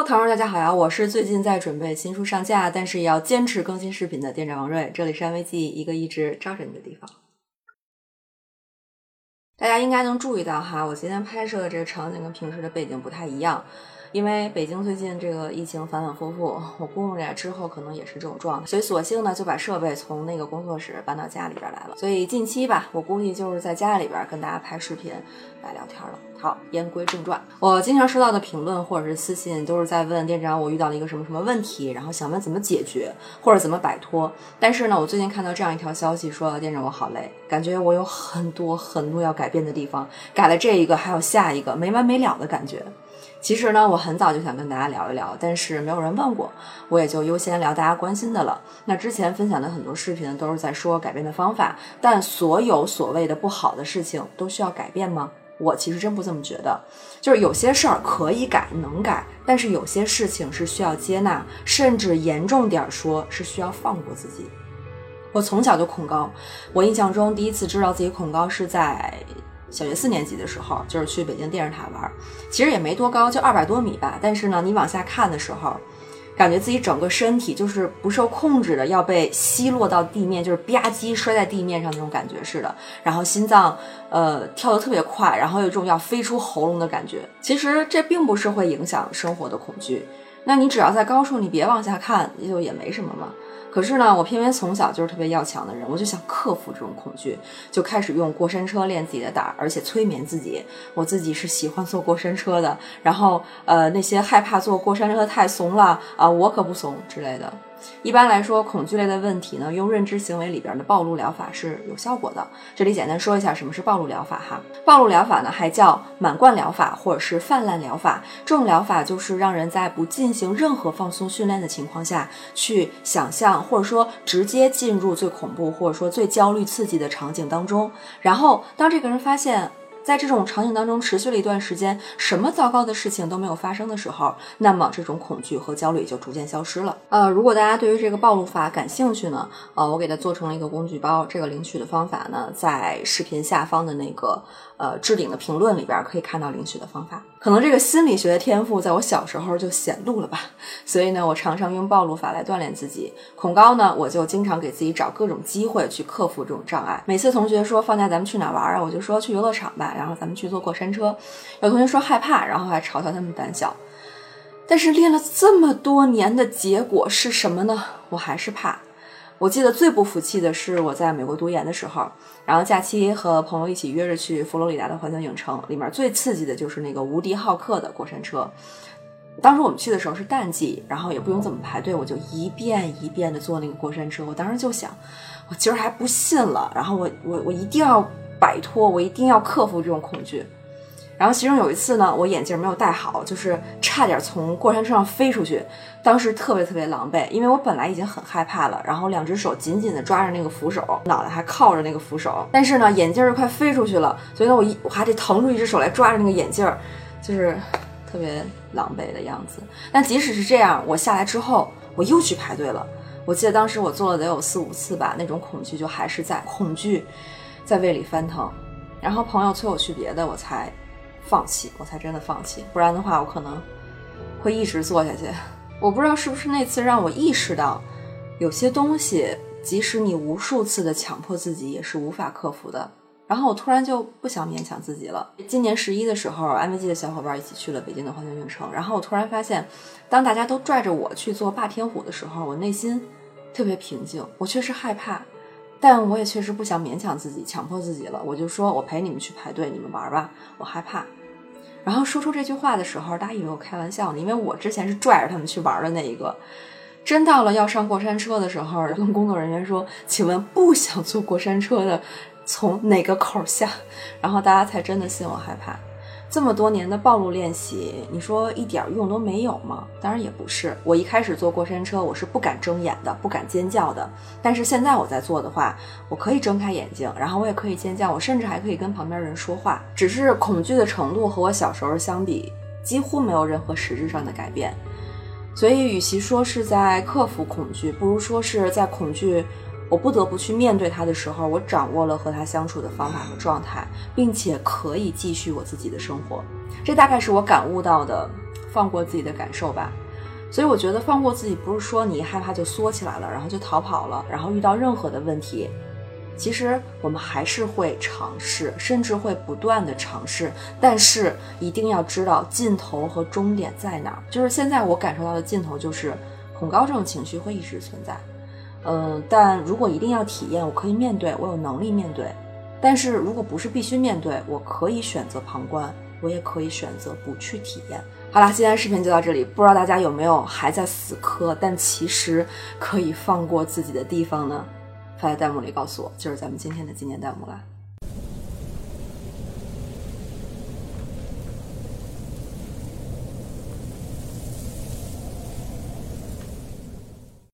Hello，糖友大家好呀！我是最近在准备新书上架，但是也要坚持更新视频的店长王瑞。这里是安慰剂，一个一直招着你的地方。大家应该能注意到哈，我今天拍摄的这个场景跟平时的背景不太一样。因为北京最近这个疫情反反复复，我估摸着之后可能也是这种状态，所以索性呢就把设备从那个工作室搬到家里边来了。所以近期吧，我估计就是在家里边跟大家拍视频来聊天了。好，言归正传，我经常收到的评论或者是私信都是在问店长，我遇到了一个什么什么问题，然后想问怎么解决或者怎么摆脱。但是呢，我最近看到这样一条消息，说店长我好累，感觉我有很多很多要改变的地方，改了这一个还有下一个，没完没了的感觉。其实呢，我很早就想跟大家聊一聊，但是没有人问过，我也就优先聊大家关心的了。那之前分享的很多视频都是在说改变的方法，但所有所谓的不好的事情都需要改变吗？我其实真不这么觉得。就是有些事儿可以改，能改，但是有些事情是需要接纳，甚至严重点说是需要放过自己。我从小就恐高，我印象中第一次知道自己恐高是在。小学四年级的时候，就是去北京电视塔玩，其实也没多高，就二百多米吧。但是呢，你往下看的时候，感觉自己整个身体就是不受控制的要被吸落到地面，就是吧唧摔在地面上那种感觉似的。然后心脏呃跳得特别快，然后有一种要飞出喉咙的感觉。其实这并不是会影响生活的恐惧，那你只要在高处，你别往下看，就也没什么嘛。可是呢，我偏偏从小就是特别要强的人，我就想克服这种恐惧，就开始用过山车练自己的胆，而且催眠自己，我自己是喜欢坐过山车的。然后，呃，那些害怕坐过山车太怂了啊，我可不怂之类的。一般来说，恐惧类的问题呢，用认知行为里边的暴露疗法是有效果的。这里简单说一下什么是暴露疗法哈。暴露疗法呢，还叫满贯疗法或者是泛滥疗法。这种疗法就是让人在不进行任何放松训练的情况下去想象，或者说直接进入最恐怖或者说最焦虑刺激的场景当中。然后，当这个人发现。在这种场景当中持续了一段时间，什么糟糕的事情都没有发生的时候，那么这种恐惧和焦虑就逐渐消失了。呃，如果大家对于这个暴露法感兴趣呢，呃，我给它做成了一个工具包。这个领取的方法呢，在视频下方的那个呃置顶的评论里边可以看到领取的方法。可能这个心理学的天赋在我小时候就显露了吧，所以呢，我常常用暴露法来锻炼自己。恐高呢，我就经常给自己找各种机会去克服这种障碍。每次同学说放假咱们去哪玩啊，我就说去游乐场吧。然后咱们去坐过山车，有同学说害怕，然后还嘲笑他们胆小。但是练了这么多年的结果是什么呢？我还是怕。我记得最不服气的是我在美国读研的时候，然后假期和朋友一起约着去佛罗里达的环球影城，里面最刺激的就是那个无敌浩克的过山车。当时我们去的时候是淡季，然后也不用怎么排队，我就一遍一遍的坐那个过山车。我当时就想，我今儿还不信了，然后我我我一定要。摆脱，我一定要克服这种恐惧。然后其中有一次呢，我眼镜没有戴好，就是差点从过山车上飞出去。当时特别特别狼狈，因为我本来已经很害怕了，然后两只手紧紧地抓着那个扶手，脑袋还靠着那个扶手。但是呢，眼镜儿快飞出去了，所以呢，我一我还得腾出一只手来抓着那个眼镜儿，就是特别狼狈的样子。但即使是这样，我下来之后，我又去排队了。我记得当时我做了得有四五次吧，那种恐惧就还是在恐惧。在胃里翻腾，然后朋友催我去别的，我才放弃，我才真的放弃。不然的话，我可能会一直做下去。我不知道是不是那次让我意识到，有些东西即使你无数次的强迫自己，也是无法克服的。然后我突然就不想勉强自己了。今年十一的时候，安慰剂的小伙伴一起去了北京的环球影城，然后我突然发现，当大家都拽着我去做霸天虎的时候，我内心特别平静。我确实害怕。但我也确实不想勉强自己，强迫自己了。我就说，我陪你们去排队，你们玩吧，我害怕。然后说出这句话的时候，大家以为我开玩笑呢，因为我之前是拽着他们去玩的那一个。真到了要上过山车的时候，跟工作人员说：“请问不想坐过山车的从哪个口下？” 然后大家才真的信我害怕。这么多年的暴露练习，你说一点用都没有吗？当然也不是。我一开始坐过山车，我是不敢睁眼的，不敢尖叫的。但是现在我在做的话，我可以睁开眼睛，然后我也可以尖叫，我甚至还可以跟旁边人说话。只是恐惧的程度和我小时候相比，几乎没有任何实质上的改变。所以，与其说是在克服恐惧，不如说是在恐惧。我不得不去面对他的时候，我掌握了和他相处的方法和状态，并且可以继续我自己的生活。这大概是我感悟到的放过自己的感受吧。所以我觉得放过自己不是说你一害怕就缩起来了，然后就逃跑了，然后遇到任何的问题，其实我们还是会尝试，甚至会不断的尝试，但是一定要知道尽头和终点在哪儿。就是现在我感受到的尽头就是恐高这种情绪会一直存在，嗯，但如果一定要体验，我可以面对，我有能力面对。但是如果不是必须面对，我可以选择旁观，我也可以选择不去体验。好啦，今天视频就到这里，不知道大家有没有还在死磕，但其实可以放过自己的地方呢？发在弹幕里告诉我，就是咱们今天的纪念弹幕啦。